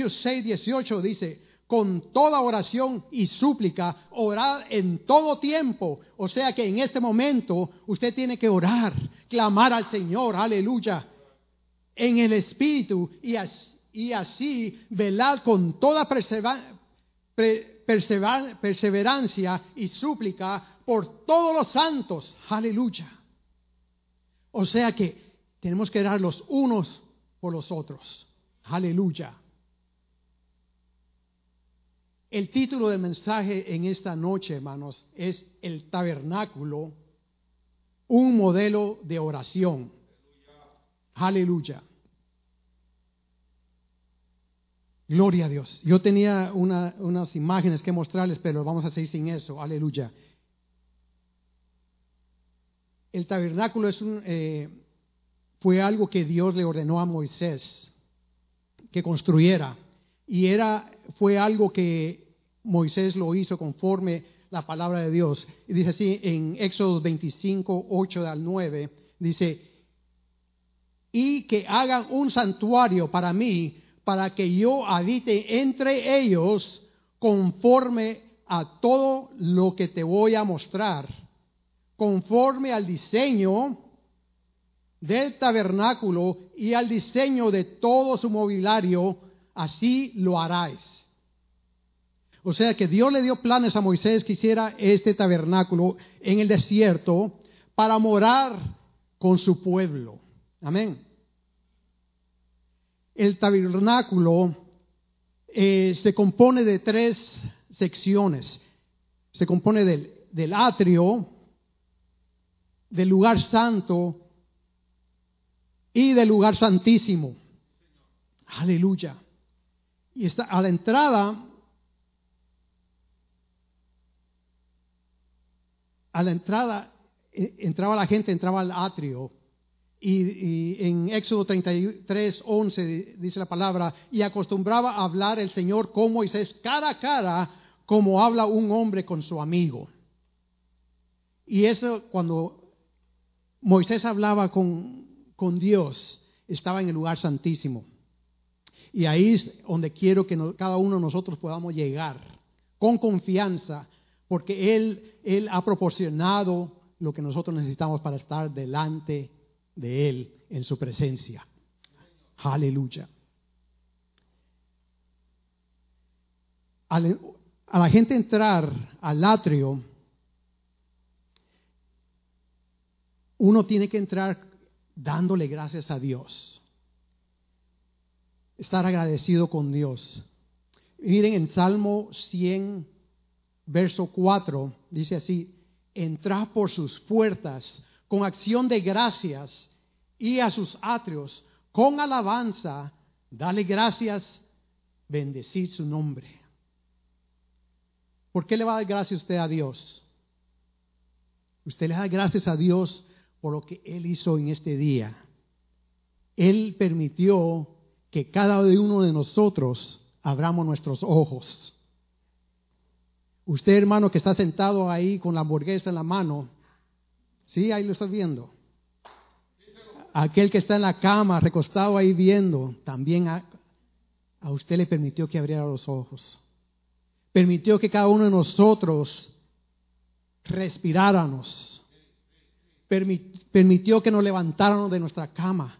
Efesios 6, 18 dice, con toda oración y súplica, orad en todo tiempo. O sea que en este momento usted tiene que orar, clamar al Señor, aleluya, en el Espíritu y así, velad con toda perseverancia y súplica por todos los santos, aleluya. O sea que tenemos que orar los unos por los otros, aleluya. El título del mensaje en esta noche, hermanos, es el tabernáculo, un modelo de oración. Aleluya. Gloria a Dios. Yo tenía unas imágenes que mostrarles, pero vamos a seguir sin eso. Aleluya. El tabernáculo eh, fue algo que Dios le ordenó a Moisés que construyera. Y era, fue algo que Moisés lo hizo conforme la palabra de Dios. Y dice así en Éxodo 25, 8 al 9, dice, y que hagan un santuario para mí, para que yo habite entre ellos conforme a todo lo que te voy a mostrar, conforme al diseño del tabernáculo y al diseño de todo su mobiliario, así lo haráis. O sea que Dios le dio planes a Moisés que hiciera este tabernáculo en el desierto para morar con su pueblo. Amén. El tabernáculo eh, se compone de tres secciones. Se compone del, del atrio, del lugar santo y del lugar santísimo. Aleluya. Y está a la entrada a la entrada eh, entraba la gente, entraba al atrio. Y, en Éxodo 33, 11 dice la palabra, y acostumbraba a hablar el Señor con Moisés cara a cara, como habla un hombre con su amigo. Y eso cuando Moisés hablaba con, con Dios, estaba en el lugar santísimo. Y ahí es donde quiero que cada uno de nosotros podamos llegar con confianza, porque Él, Él ha proporcionado lo que nosotros necesitamos para estar delante de Él en su presencia. Aleluya. a la gente entrar al atrio, uno tiene que entrar dándole gracias a Dios. Estar agradecido con Dios. Miren en Salmo 100, verso 4, dice así, entrad por sus puertas con acción de gracias y a sus atrios con alabanza, dale gracias, bendecid su nombre. ¿Por qué le va a dar gracias usted a Dios? Usted le da gracias a Dios por lo que Él hizo en este día. Él permitió que cada uno de nosotros abramos nuestros ojos. Usted, hermano, que está sentado ahí con la hamburguesa en la mano, sí, ahí lo está viendo. Aquel que está en la cama, recostado ahí viendo, también a, a usted le permitió que abriera los ojos. Permitió que cada uno de nosotros respiráramos permitió que nos levantáramos de nuestra cama.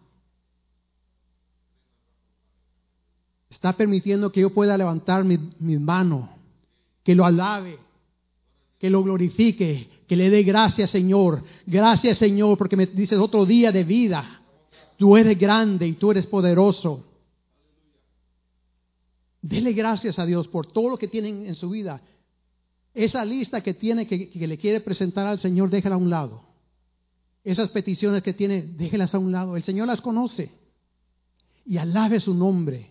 Está permitiendo que yo pueda levantar mi, mi mano, que lo alabe, que lo glorifique, que le dé gracias, Señor. Gracias, Señor, porque me dices otro día de vida. Tú eres grande y tú eres poderoso. Dele gracias a Dios por todo lo que tienen en su vida. Esa lista que tiene que, que le quiere presentar al Señor, déjala a un lado. Esas peticiones que tiene, déjelas a un lado. El Señor las conoce. Y alabe su nombre.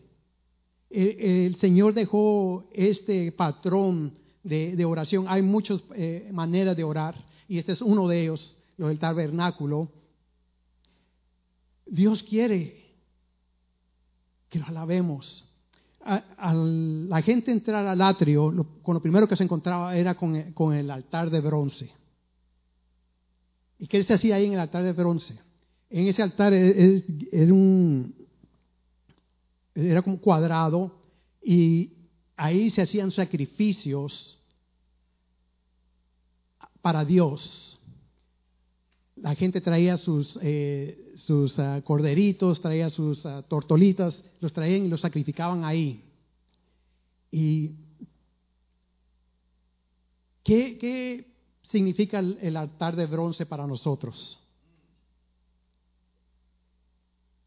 El, Señor dejó este patrón de, oración. Hay muchas eh, maneras de orar. Y este es uno de ellos, lo del tabernáculo. Dios quiere que lo alabemos. La gente entrar al atrio, con lo primero que se encontraba era con el altar de bronce. ¿Y qué se hacía ahí en el altar de bronce? En ese altar era, un, era como cuadrado Y ahí se hacían sacrificios para Dios. La gente traía sus, eh, sus ah, corderitos, traía sus ah, tortolitas, los traían y los sacrificaban ahí. ¿Y qué, qué significa el, altar de bronce para nosotros?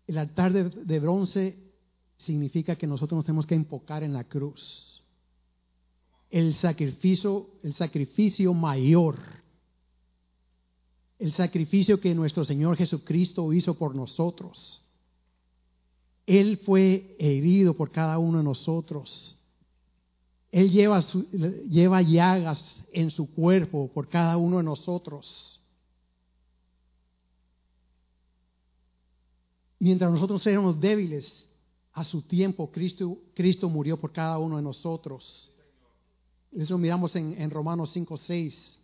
El altar de, de bronce significa que nosotros nos tenemos que enfocar en la cruz. El sacrificio, el sacrificio mayor. El sacrificio que nuestro Señor Jesucristo hizo por nosotros. Él fue herido por cada uno de nosotros. Él lleva, su- lleva llagas en su cuerpo por cada uno de nosotros. Mientras nosotros éramos débiles, a su tiempo Cristo, murió por cada uno de nosotros. Eso miramos en, Romanos 5, 6.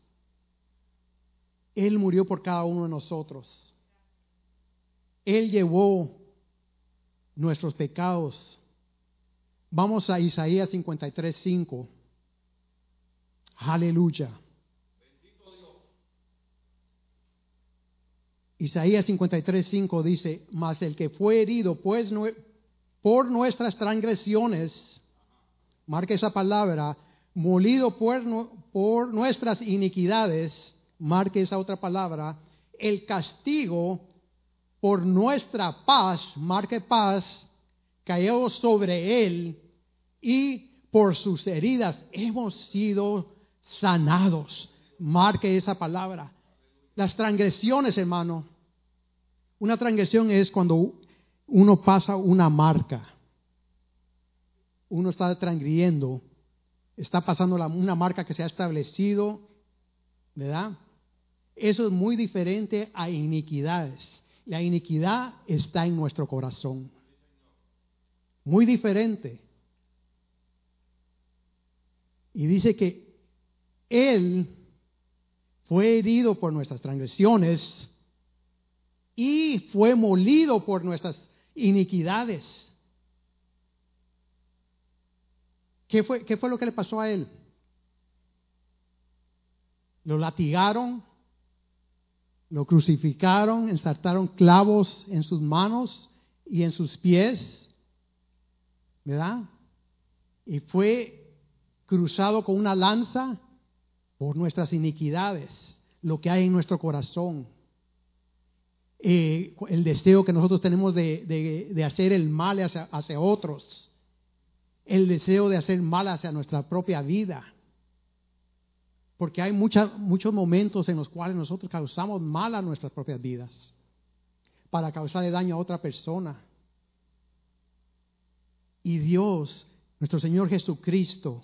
Él murió por cada uno de nosotros. Él llevó nuestros pecados. Vamos a Isaías 53, 5. Aleluya. Isaías 53, 5 dice, mas el que fue herido pues nue- por nuestras transgresiones, marca esa palabra, molido por, por nuestras iniquidades, marque esa otra palabra, el castigo por nuestra paz, marque paz, cayó sobre él y por sus heridas hemos sido sanados. Marque esa palabra. Las transgresiones, hermano. Una transgresión es cuando uno pasa una marca. Uno está transgrediendo, está pasando la- una marca que se ha establecido, ¿verdad? Eso es muy diferente a iniquidades. La iniquidad está en nuestro corazón. Muy diferente. Y dice que Él fue herido por nuestras transgresiones y fue molido por nuestras iniquidades. ¿Qué fue, qué fue lo que le pasó a Él? Lo latigaron, lo crucificaron, ensartaron clavos en sus manos y en sus pies, ¿verdad? Y fue cruzado con una lanza por nuestras iniquidades, lo que hay en nuestro corazón. Eh, el deseo que nosotros tenemos de, de- de hacer el mal hacia, hacia otros, el deseo de hacer mal hacia nuestra propia vida. Porque hay mucha- muchos momentos en los cuales nosotros causamos mal a nuestras propias vidas para causarle daño a otra persona. Y Dios, nuestro Señor Jesucristo,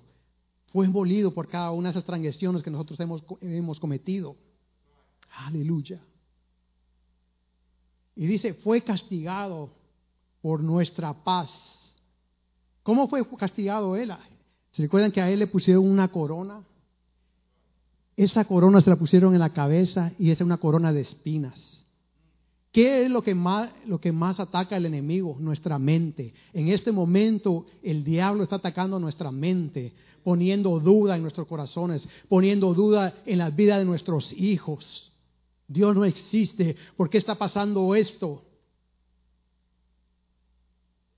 fue molido por cada una de esas transgresiones que nosotros hemos, hemos cometido. Aleluya. Y dice, fue castigado por nuestra paz. ¿Cómo fue castigado él? ¿Se recuerdan que a él le pusieron una corona? Esa corona se la pusieron en la cabeza y es una corona de espinas. ¿Qué es lo que más, lo que más ataca al enemigo? Nuestra mente. En este momento el diablo está atacando nuestra mente, poniendo duda en nuestros corazones, poniendo duda en la vida de nuestros hijos. Dios no existe. ¿Por qué está pasando esto?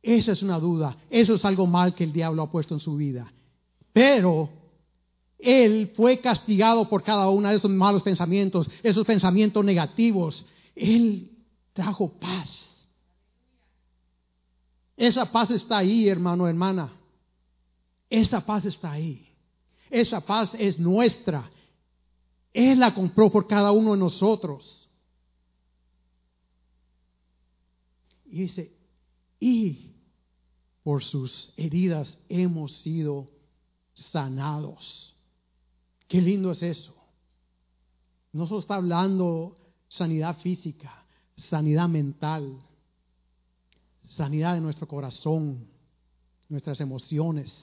Esa es una duda. Eso es algo mal que el diablo ha puesto en su vida. Pero él fue castigado por cada uno de esos malos pensamientos, esos pensamientos negativos. Él trajo paz. Esa paz está ahí, hermano, hermana. Esa paz está ahí. Esa paz es nuestra. Él la compró por cada uno de nosotros. Y dice, y por sus heridas hemos sido sanados. Qué lindo es eso. No solo está hablando sanidad física, sanidad mental, sanidad de nuestro corazón, nuestras emociones.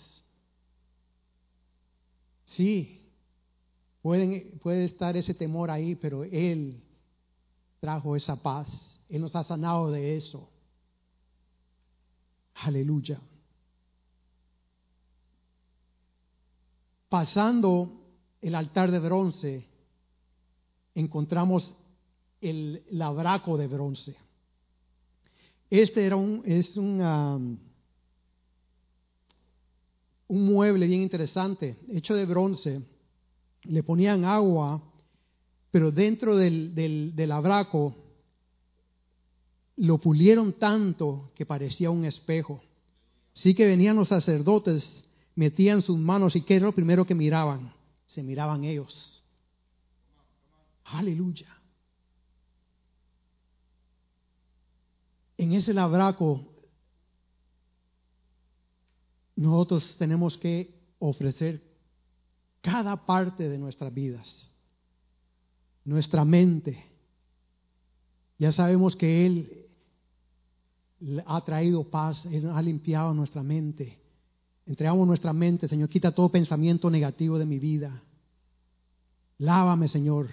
Sí, puede estar ese temor ahí, pero Él trajo esa paz. Él nos ha sanado de eso. Aleluya. pasando el altar de bronce, encontramos el labraco de bronce. Este era un, es un, um, un mueble bien interesante, hecho de bronce. Le ponían agua, pero dentro del, del, labraco lo pulieron tanto que parecía un espejo. Sí que venían los sacerdotes, metían sus manos y ¿qué era lo primero que miraban? Se miraban ellos. Aleluya. En ese labraco nosotros tenemos que ofrecer cada parte de nuestras vidas, nuestra mente. Ya sabemos que Él ha traído paz, Él ha limpiado nuestra mente. Entregamos nuestra mente, Señor, quita todo pensamiento negativo de mi vida. Lávame, Señor,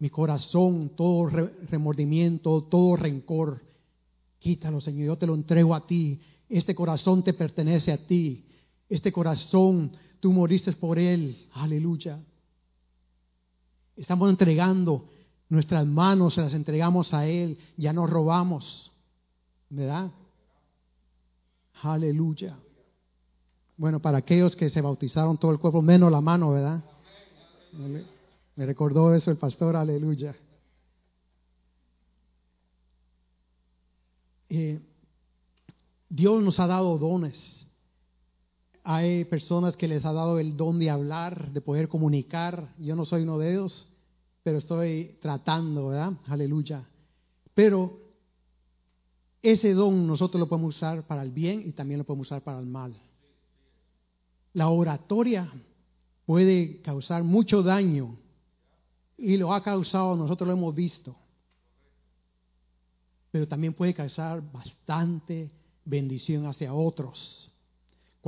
mi corazón, todo remordimiento, todo rencor. Quítalo, Señor, yo te lo entrego a ti. Este corazón te pertenece a ti. Este corazón, tú moriste por él. Aleluya. Estamos entregando nuestras manos, se las entregamos a él. Ya no robamos. ¿Verdad? Aleluya. Bueno, para aquellos que se bautizaron todo el cuerpo, menos la mano, ¿verdad? Me recordó eso el pastor, aleluya. Eh, Dios nos ha dado dones. Hay personas que les ha dado el don de hablar, de poder comunicar. Yo no soy uno de ellos, pero estoy tratando, ¿verdad? Aleluya. Pero ese don nosotros lo podemos usar para el bien y también lo podemos usar para el mal. La oratoria puede causar mucho daño y lo ha causado, nosotros lo hemos visto. Pero también puede causar bastante bendición hacia otros.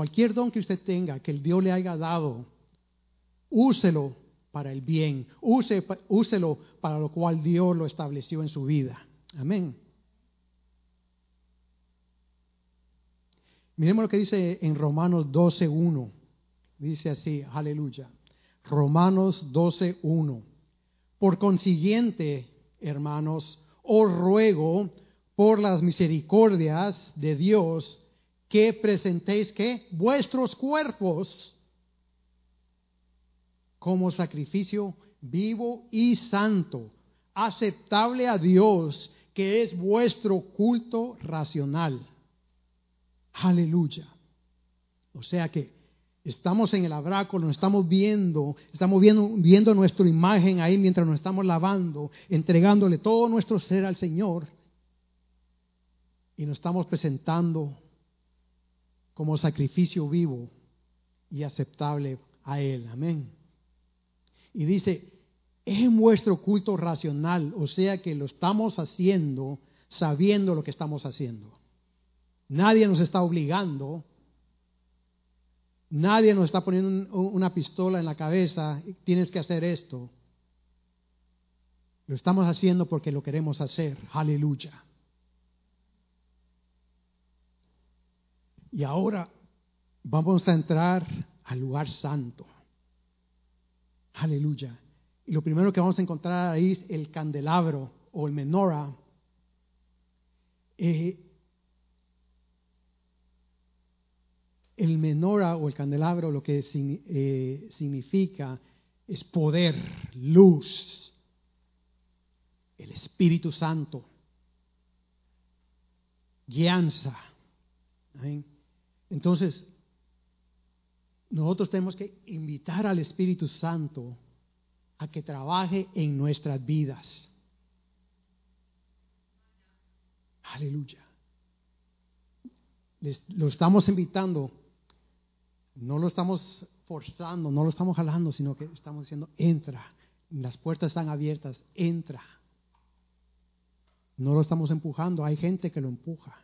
Cualquier don que usted tenga, que el Dios le haya dado, úselo para el bien, úselo para lo cual Dios lo estableció en su vida. Amén. Miremos lo que dice en Romanos 12.1. Dice así, aleluya. Romanos 12.1. Por consiguiente, hermanos, os ruego por las misericordias de Dios que presentéis que vuestros cuerpos como sacrificio vivo y santo, aceptable a Dios, que es vuestro culto racional. Aleluya. O sea que estamos en el abraco, nos estamos viendo, estamos viendo, viendo nuestra imagen ahí mientras nos estamos lavando, entregándole todo nuestro ser al Señor. Y nos estamos presentando como sacrificio vivo y aceptable a Él. Amén. Y dice, es vuestro culto racional, o sea que lo estamos haciendo sabiendo lo que estamos haciendo. Nadie nos está obligando. Nadie nos está poniendo una pistola en la cabeza. Tienes que hacer esto. Lo estamos haciendo porque lo queremos hacer. Aleluya. Y ahora vamos a entrar al lugar santo. Aleluya. Y lo primero que vamos a encontrar ahí es el candelabro o el menorah. Eh, el menora o el candelabro lo que eh, significa es poder, luz, el Espíritu Santo, guianza. Entonces, nosotros tenemos que invitar al Espíritu Santo a que trabaje en nuestras vidas. Aleluya. lo estamos invitando no lo estamos forzando, no lo estamos jalando, sino que estamos diciendo, entra. Las puertas están abiertas, entra. No lo estamos empujando, hay gente que lo empuja.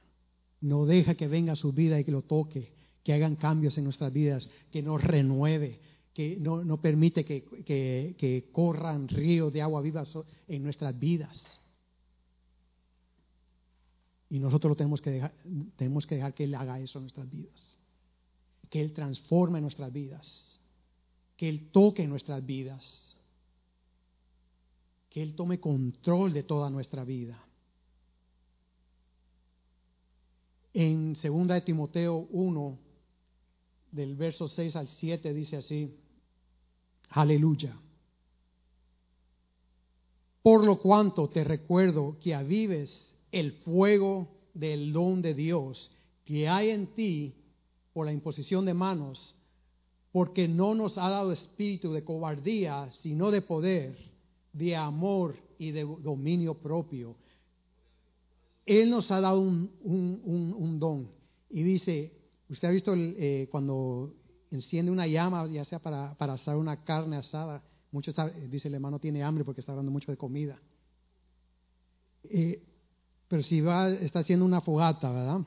No deja que venga a su vida y que lo toque, que hagan cambios en nuestras vidas, que nos renueve, que no, no permite que, que, corran ríos de agua viva en nuestras vidas. Y nosotros lo tenemos que dejar, tenemos que dejar que Él haga eso en nuestras vidas que Él transforme nuestras vidas. que Él toque nuestras vidas, que Él tome control de toda nuestra vida. En 2 de Timoteo 1, del verso 6 al 7, dice así, aleluya. Por lo cuanto te recuerdo que avives el fuego del don de Dios que hay en ti por la imposición de manos, porque no nos ha dado espíritu de cobardía, sino de poder, de amor y de dominio propio. Él nos ha dado un, don. Y dice, usted ha visto eh, cuando enciende una llama, ya sea para, para asar una carne asada, mucho dice el hermano tiene hambre porque está hablando mucho de comida. Eh, pero si va, está haciendo una fogata, ¿verdad?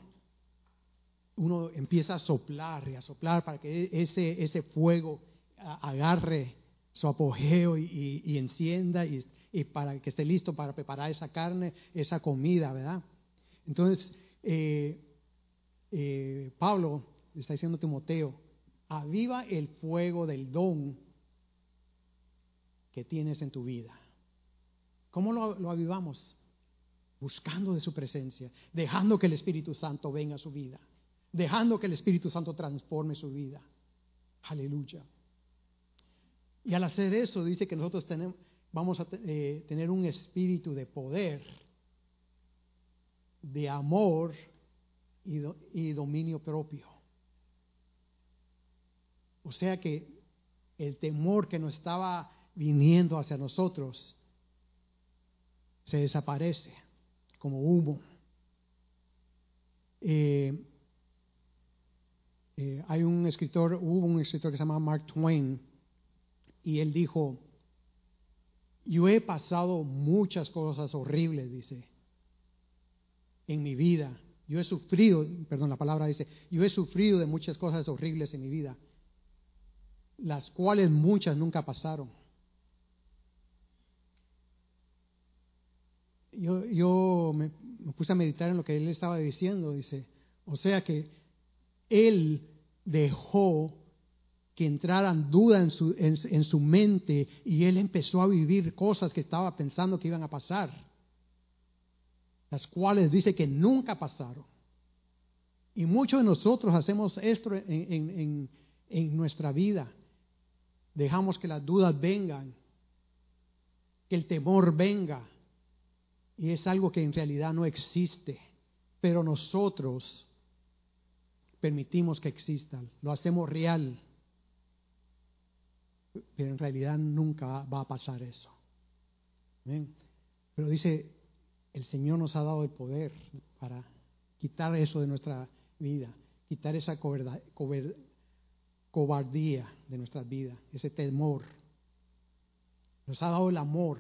Uno empieza a soplar y a soplar para que ese, ese fuego agarre su apogeo y, encienda y, para que esté listo para preparar esa carne, esa comida, ¿verdad? Entonces, eh, eh, Pablo le está diciendo a Timoteo, aviva el fuego del don que tienes en tu vida. ¿Cómo lo, lo avivamos? Buscando de su presencia, dejando que el Espíritu Santo venga a su vida, dejando que el Espíritu Santo transforme su vida. Aleluya. Y al hacer eso, dice que nosotros tenemos, vamos a eh, tener un espíritu de poder, de amor y, y dominio propio. O sea que el temor que nos estaba viniendo hacia nosotros se desaparece como humo. Eh, eh, hay un escritor, hubo un escritor que se llama Mark Twain, y él dijo, yo he pasado muchas cosas horribles, dice, en mi vida. Yo he sufrido, perdón, la palabra dice, yo he sufrido de muchas cosas horribles en mi vida, las cuales muchas nunca pasaron. Yo, yo me, puse a meditar en lo que él estaba diciendo, dice, o sea que él dejó que entraran dudas en su, en, su mente y él empezó a vivir cosas que estaba pensando que iban a pasar, las cuales dice que nunca pasaron. Y muchos de nosotros hacemos esto en, en nuestra vida. Dejamos que las dudas vengan, que el temor venga. Y es algo que en realidad no existe. Pero nosotros permitimos que existan, lo hacemos real pero en realidad nunca va a pasar eso. Pero dice, el Señor nos ha dado el poder para quitar eso de nuestra vida, quitar esa cobardía de nuestras vidas, ese temor. Nos ha dado el amor.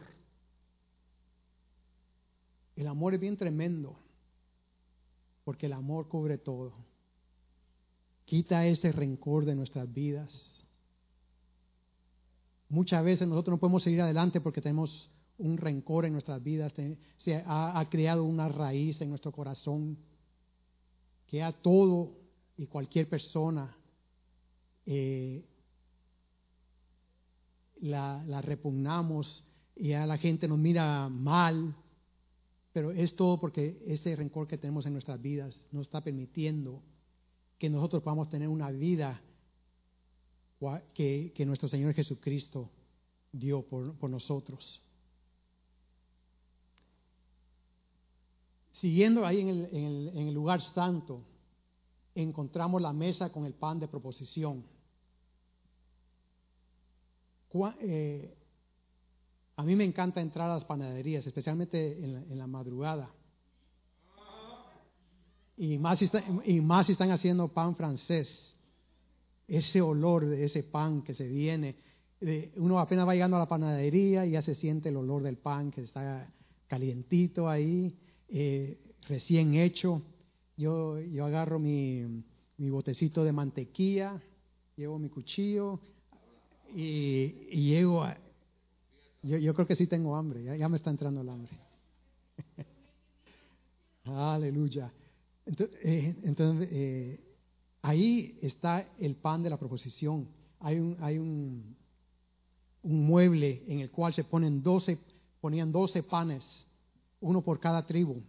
El amor es bien tremendo, porque el amor cubre todo. Quita ese rencor de nuestras vidas Muchas veces nosotros no podemos seguir adelante porque tenemos un rencor en nuestras vidas, se ha, creado una raíz en nuestro corazón que a todo y cualquier persona eh, la, repugnamos y a la gente nos mira mal, pero es todo porque ese rencor que tenemos en nuestras vidas no está permitiendo que nosotros podamos tener una vida que, nuestro Señor Jesucristo dio por, nosotros. Siguiendo ahí en el, lugar santo, encontramos la mesa con el pan de proposición. Eh, a mí me encanta entrar a las panaderías, especialmente en la, madrugada. Y más, y más están haciendo pan francés ese olor de ese pan que se viene. Uno apenas va llegando a la panadería y ya se siente el olor del pan que está calientito ahí, eh, recién hecho. Yo, yo agarro mi, mi, botecito de mantequilla, llevo mi cuchillo y, llego a... Yo, yo, creo que sí tengo hambre, ya, me está entrando el hambre. Aleluya. Entonces, eh, eh, Ahí está el pan de la proposición. hay un, hay un, un mueble en el cual se ponen 12, ponían 12 panes, uno por cada tribu.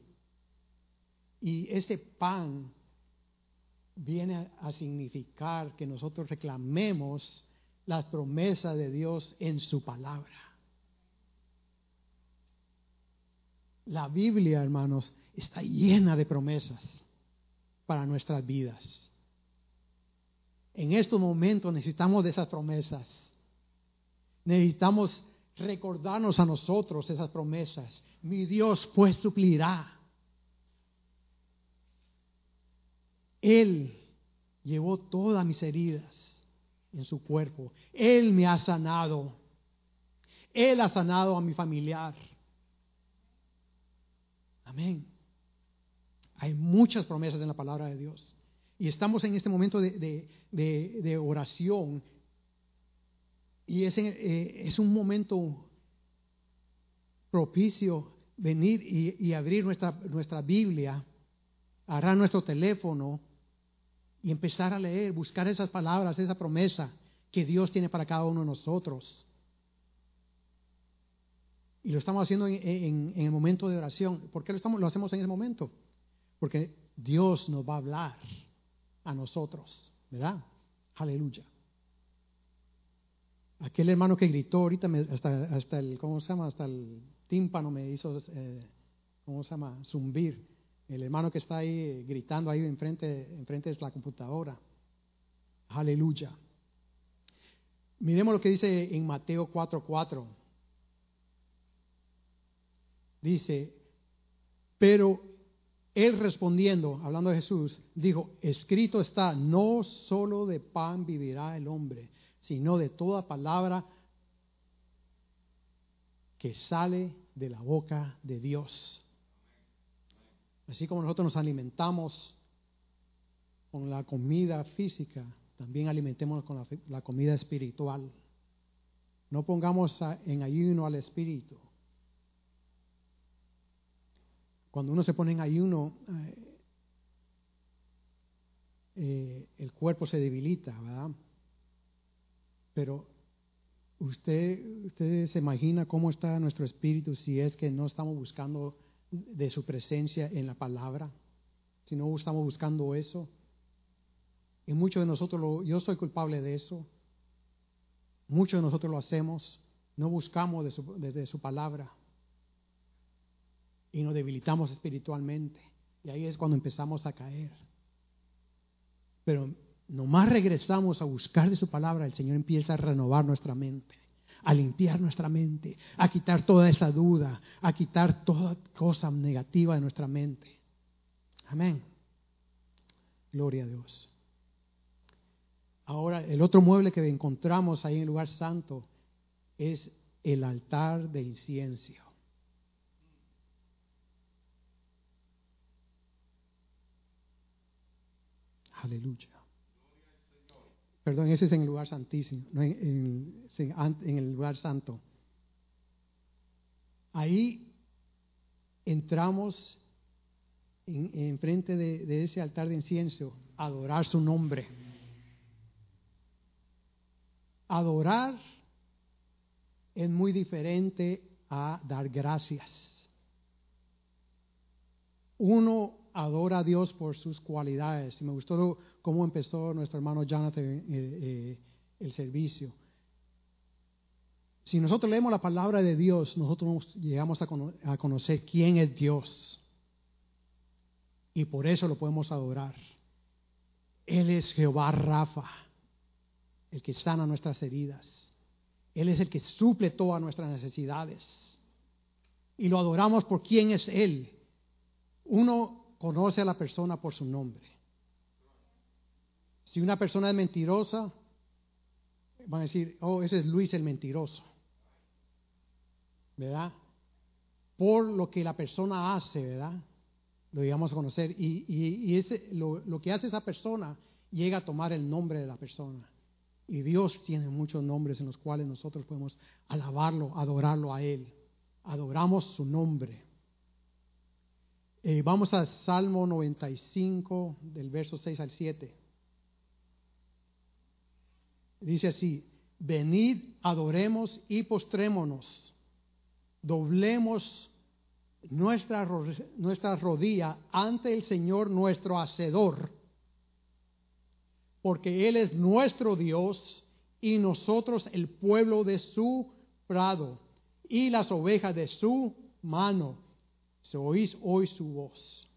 Y ese pan viene a significar que nosotros reclamemos las promesas de Dios en su palabra. La Biblia, hermanos, está llena de promesas para nuestras vidas. En estos momentos necesitamos de esas promesas. Necesitamos recordarnos a nosotros esas promesas. Mi Dios pues suplirá. Él llevó todas mis heridas en su cuerpo. Él me ha sanado. Él ha sanado a mi familiar. Amén. Hay muchas promesas en la palabra de Dios. Y estamos en este momento de, oración. Y es, eh, es, un momento propicio venir y, abrir nuestra, nuestra Biblia, agarrar nuestro teléfono y empezar a leer, buscar esas palabras, esa promesa que Dios tiene para cada uno de nosotros. Y lo estamos haciendo en, el momento de oración. ¿Por qué lo, estamos, lo hacemos en ese momento? Porque Dios nos va a hablar a nosotros, ¿verdad? Aleluya. Aquel hermano que gritó ahorita, hasta, hasta, el, ¿cómo se llama? Hasta el tímpano me hizo, eh, ¿cómo se llama? Zumbir. El hermano que está ahí gritando ahí enfrente, enfrente de la computadora. Aleluya. Miremos lo que dice en Mateo 4:4. Dice, pero él respondiendo, hablando de Jesús, dijo, escrito está, no solo de pan vivirá el hombre, sino de toda palabra que sale de la boca de Dios. Así como nosotros nos alimentamos con la comida física, también alimentémonos con la, comida espiritual. No pongamos en ayuno al espíritu. Cuando uno se pone en ayuno, eh, eh, el cuerpo se debilita, ¿verdad? Pero usted, usted se imagina cómo está nuestro espíritu si es que no estamos buscando de su presencia en la palabra, si no estamos buscando eso. Y muchos de nosotros, yo soy culpable de eso, muchos de nosotros lo hacemos, no buscamos de de su palabra y nos debilitamos espiritualmente. Y ahí es cuando empezamos a caer. Pero nomás regresamos a buscar de su palabra, el Señor empieza a renovar nuestra mente a limpiar nuestra mente, a quitar toda esa duda, a quitar toda cosa negativa de nuestra mente. Amén. Gloria a Dios. Ahora, el otro mueble que encontramos ahí en el lugar santo es el altar de incienso. Aleluya. Perdón, ese es en el lugar santísimo, no en, el lugar santo. Ahí entramos en, frente de, ese altar de incienso adorar su nombre. Adorar es muy diferente a dar gracias. Uno adora a Dios por sus cualidades. Y me gustó cómo empezó nuestro hermano Jonathan eh, eh, el servicio. Si nosotros leemos la palabra de Dios, nosotros llegamos a, conocer quién es Dios. Y por eso lo podemos adorar. Él es Jehová Rafa, el que sana nuestras heridas. Él es el que suple todas nuestras necesidades. Y lo adoramos por quién es Él. Uno conoce a la persona por su nombre. Si una persona es mentirosa, van a decir, oh, ese es Luis el mentiroso. ¿Verdad? Por lo que la persona hace, ¿verdad? Lo digamos a conocer. Y, y, ese, lo, lo que hace esa persona llega a tomar el nombre de la persona. Y Dios tiene muchos nombres en los cuales nosotros podemos alabarlo, adorarlo a Él. Adoramos su nombre. Eh, vamos al Salmo 95, del verso 6 al 7. Dice así, venid, adoremos y postrémonos, doblemos nuestra, nuestra rodilla ante el Señor nuestro Hacedor, porque Él es nuestro Dios y nosotros el pueblo de su prado y las ovejas de su mano. Se oís hoy su voz.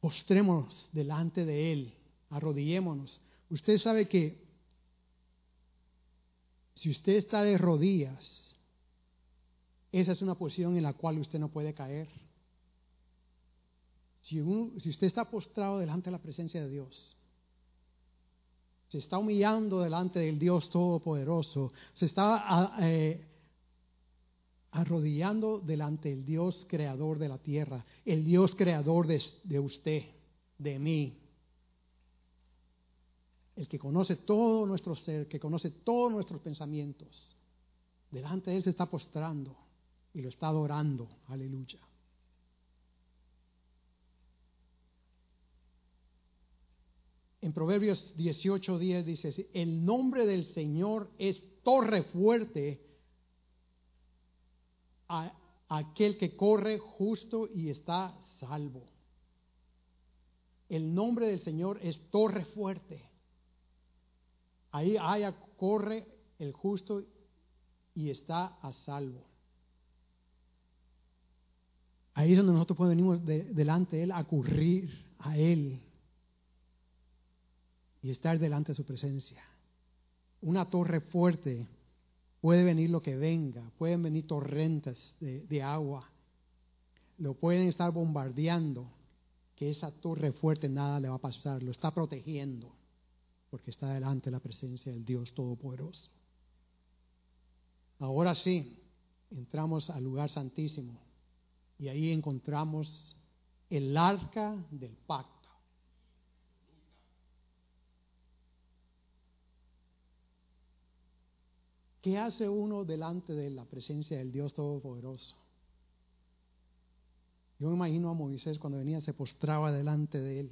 Postrémonos delante de Él, arrodillémonos. Usted sabe que si usted está de rodillas, esa es una posición en la cual usted no puede caer. Si, si usted está postrado delante de la presencia de Dios, se está humillando delante del Dios Todopoderoso, se está ah, eh, arrodillando delante del Dios creador de la tierra, el Dios creador de, de usted, de mí, el que conoce todo nuestro ser, que conoce todos nuestros pensamientos. Delante de Él se está postrando y lo está adorando. Aleluya. En Proverbios 18:10 dice, el nombre del Señor es torre fuerte a aquel que corre justo y está salvo. El nombre del Señor es torre fuerte. Ahí haya corre el justo y está a salvo. Ahí es donde nosotros podemos venir delante de Él, a ocurrir a Él y estar delante de su presencia. Una torre fuerte puede venir lo que venga, pueden venir torrentes de, agua, lo pueden estar bombardeando, que esa torre fuerte nada le va a pasar, lo está protegiendo, porque está delante de la presencia del Dios Todopoderoso. Ahora sí, entramos al lugar santísimo y ahí encontramos el arca del pacto. ¿Qué hace uno delante de la presencia del Dios Todopoderoso? Yo me imagino a Moisés cuando venía, se postraba delante de él,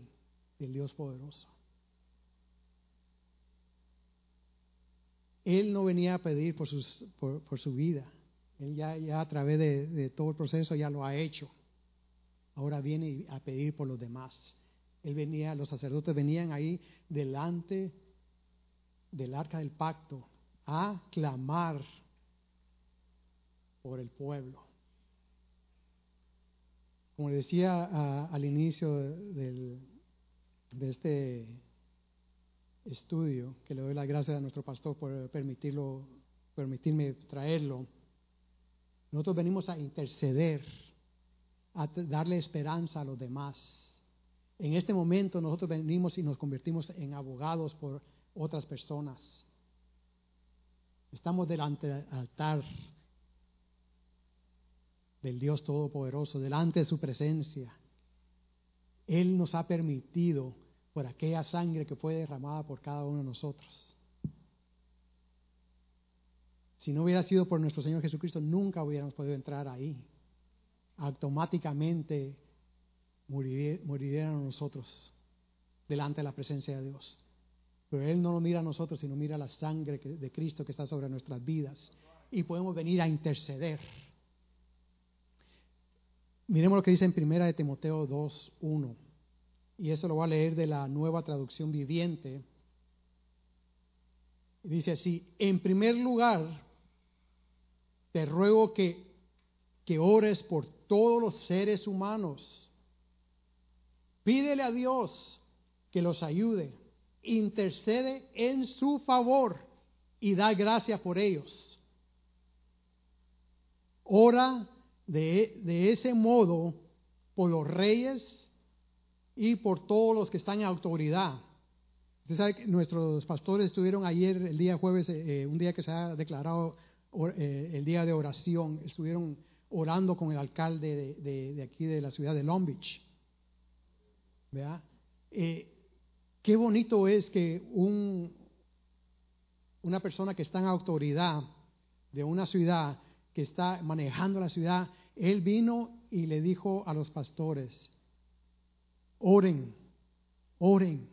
del Dios poderoso. Él no venía a pedir por, por, su vida. Él ya, ya a través de, de, todo el proceso ya lo ha hecho. Ahora viene a pedir por los demás. Él venía, los sacerdotes venían ahí delante del arca del pacto a clamar por el pueblo. Como decía al inicio de este estudio, que le doy las gracias a nuestro pastor por permitirlo, permitirme traerlo, nosotros venimos a interceder, a darle esperanza a los demás. En este momento nosotros venimos y nos convertimos en abogados por otras personas. Estamos delante del altar del Dios Todopoderoso, delante de su presencia. Él nos ha permitido por aquella sangre que fue derramada por cada uno de nosotros. Si no hubiera sido por nuestro Señor Jesucristo, nunca hubiéramos podido entrar ahí. Automáticamente moriríamos nosotros delante de la presencia de Dios. Pero Él no lo mira a nosotros, sino mira la sangre de Cristo que está sobre nuestras vidas. Y podemos venir a interceder. Miremos lo que dice en primera de Timoteo 2, 1. Y eso lo voy a leer de la nueva traducción viviente. Dice así, en primer lugar, te ruego que, que ores por todos los seres humanos. Pídele a Dios que los ayude intercede en su favor y da gracias por ellos. Ora de, de, ese modo por los reyes y por todos los que están en autoridad. Usted sabe que nuestros pastores estuvieron ayer, el día jueves, eh, eh, un día que se ha declarado eh, el día de oración, estuvieron orando con el alcalde de, de, aquí de la ciudad de Long Beach. ¿Verdad? Qué bonito es que un, una persona que está en autoridad de una ciudad, que está manejando la ciudad, él vino y le dijo a los pastores, oren, oren.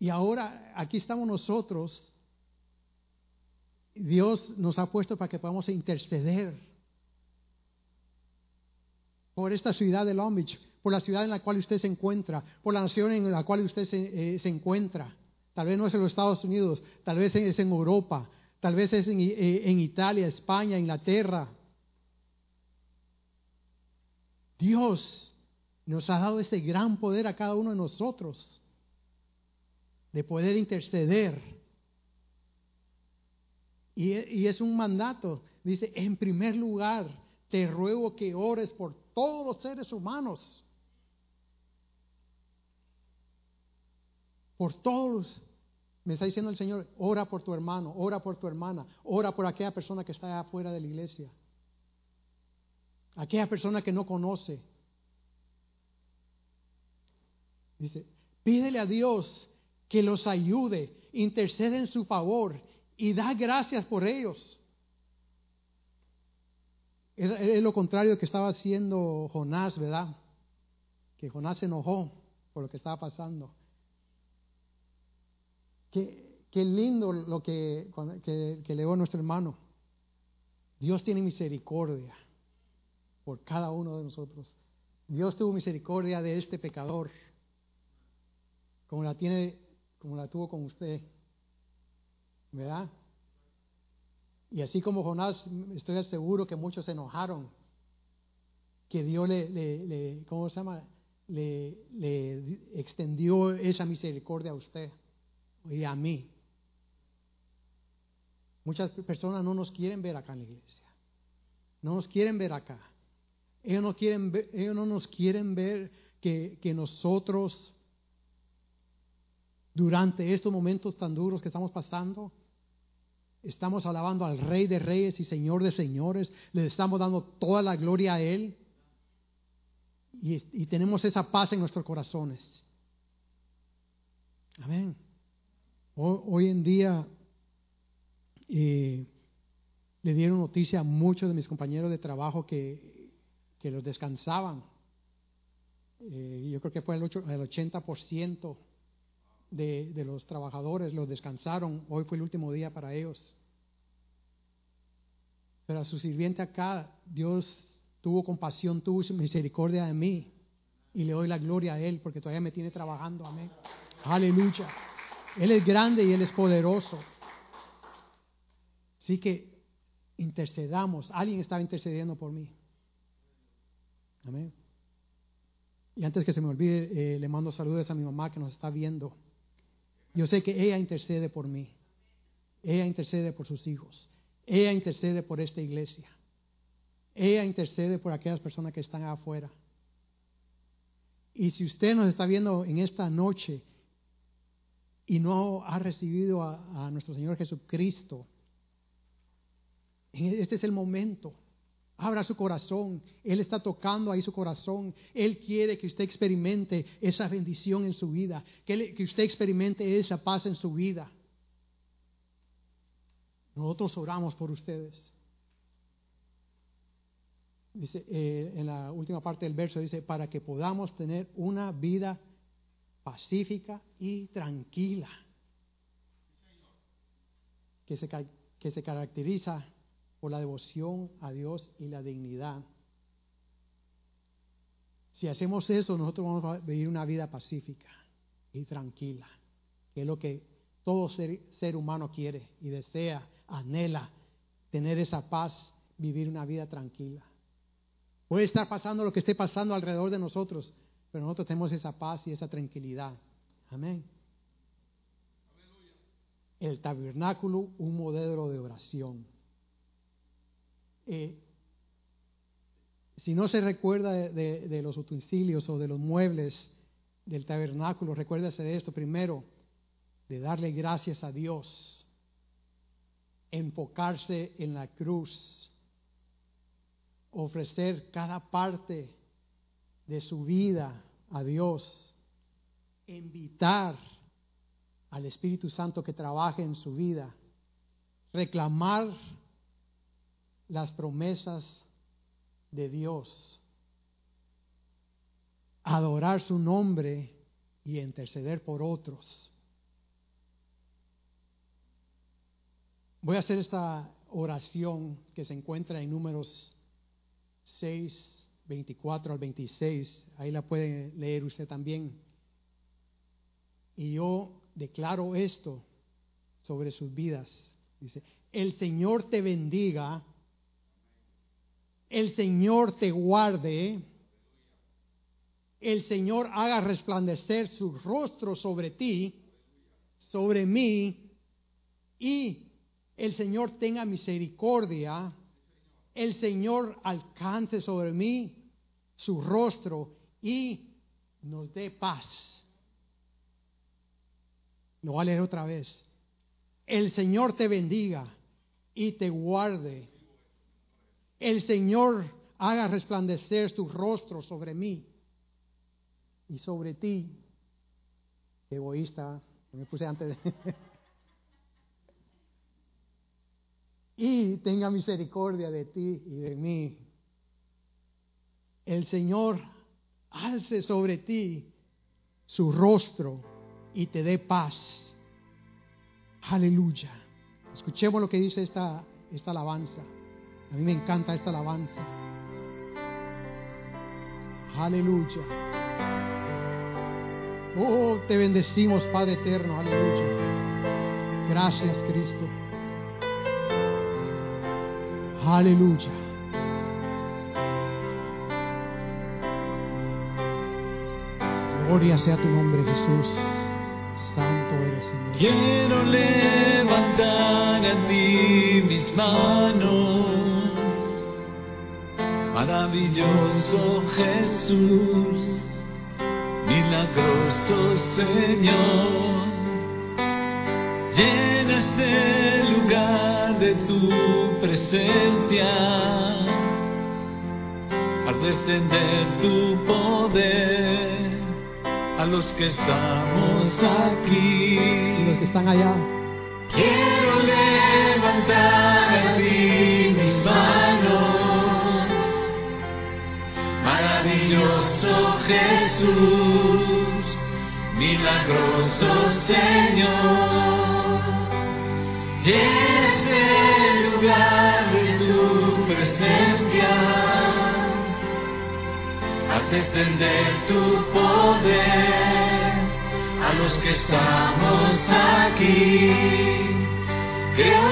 Y ahora aquí estamos nosotros. Dios nos ha puesto para que podamos interceder por esta ciudad de Long Beach, por la ciudad en la cual usted se encuentra, por la nación en la cual usted se, eh, se encuentra. Tal vez no es en los Estados Unidos, tal vez es en Europa, tal vez es en, eh, Italia, España, Inglaterra. Dios nos ha dado ese gran poder a cada uno de nosotros de poder interceder. Y, y, es un mandato. Dice, en primer lugar, te ruego que ores por todos los seres humanos. Por todos. Me está diciendo el Señor, ora por tu hermano, ora por tu hermana, ora por aquella persona que está afuera de la iglesia. Aquella persona que no conoce. Dice, pídele a Dios que los ayude, intercede en su favor y da gracias por ellos. Es, lo contrario que estaba haciendo Jonás, ¿verdad? Que Jonás se enojó por lo que estaba pasando. Qué, lindo lo que, que, que leó nuestro hermano. Dios tiene misericordia por cada uno de nosotros. Dios tuvo misericordia de este pecador, como la tiene, como la tuvo con usted, ¿verdad? Y así como Jonás, estoy seguro que muchos se enojaron, que Dios le, le, le ¿cómo se llama? Le extendió esa misericordia a usted y a mí. Muchas personas no nos quieren ver acá en la iglesia. No nos quieren ver acá. Ellos no, quieren ver, ellos no nos quieren ver que, que nosotros, durante estos momentos tan duros que estamos pasando, estamos alabando al Rey de Reyes y Señor de Señores, le estamos dando toda la gloria a Él y, y tenemos esa paz en nuestros corazones. Amén. Hoy en día eh, le dieron noticia a muchos de mis compañeros de trabajo que, que los descansaban. Eh, yo creo que fue el, 8, el 80% de, de los trabajadores los descansaron. Hoy fue el último día para ellos. Pero a su sirviente acá, Dios tuvo compasión, tuvo misericordia de mí. Y le doy la gloria a Él porque todavía me tiene trabajando. Amén. Aleluya. Él es grande y Él es poderoso. Así que intercedamos. Alguien estaba intercediendo por mí. Amén. Y antes que se me olvide, eh, le mando saludos a mi mamá que nos está viendo. Yo sé que ella intercede por mí. Ella intercede por sus hijos. Ella intercede por esta iglesia. Ella intercede por aquellas personas que están afuera. Y si usted nos está viendo en esta noche y no ha recibido a, nuestro Señor Jesucristo, este es el momento. Abra su corazón. Él está tocando ahí su corazón. Él quiere que usted experimente esa bendición en su vida. Que, que usted experimente esa paz en su vida. Nosotros oramos por ustedes. Dice, eh, en la última parte del verso dice, para que podamos tener una vida pacífica y tranquila, que se, que se caracteriza por la devoción a Dios y la dignidad. Si hacemos eso, nosotros vamos a vivir una vida pacífica y tranquila, que es lo que todo ser, ser humano quiere y desea, anhela, tener esa paz, vivir una vida tranquila. Puede estar pasando lo que esté pasando alrededor de nosotros, pero nosotros tenemos esa paz y esa tranquilidad. Amén. El tabernáculo, un modelo de oración. Eh, si no se recuerda de, de, de, los utensilios o de los muebles del tabernáculo, recuérdese de esto primero, de darle gracias a Dios, enfocarse en la cruz, ofrecer cada parte de su vida a Dios, invitar al Espíritu Santo que trabaje en su vida, reclamar las promesas de Dios, adorar su nombre y interceder por otros. Voy a hacer esta oración que se encuentra en números 6 24 al 26. Ahí la puede leer usted también. Y yo declaro esto sobre sus vidas. Dice, el Señor te bendiga, el Señor te guarde, el Señor haga resplandecer su rostro sobre ti, sobre mí, y el Señor tenga misericordia, el Señor alcance sobre mí su rostro y nos dé paz. Lo voy a leer otra vez. El Señor te bendiga y te guarde. El Señor haga resplandecer su rostro sobre mí y sobre ti. Egoísta, me puse antes y tenga misericordia de ti y de mí. El Señor alce sobre ti su rostro y te dé paz. Aleluya. Escuchemos lo que dice esta, esta alabanza. A mí me encanta esta alabanza. Aleluya. Oh, te bendecimos, Padre eterno. Aleluya. Gracias, Cristo. Aleluya. Gloria sea tu nombre, Jesús. Santo eres, Señor. Quiero levantar a ti mis manos. Maravilloso Jesús, milagroso Señor. Llena este lugar de tu presencia al descender tu poder los que estamos aquí. Y los que están allá. Quiero levantar a ti mis manos, maravilloso Jesús, milagroso Señor. Llena extender tu poder a los que estamos aquí. Creo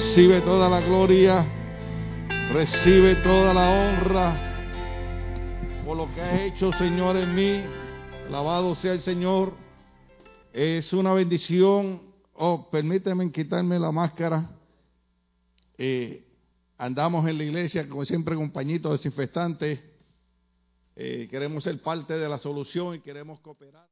Recibe toda la gloria, recibe toda la honra por lo que has hecho, Señor, en mí. Alabado sea el Señor. Es una bendición. Oh, permíteme quitarme la máscara. Eh, andamos en la iglesia, como siempre, con pañitos desinfectantes. Eh, queremos ser parte de la solución y queremos cooperar.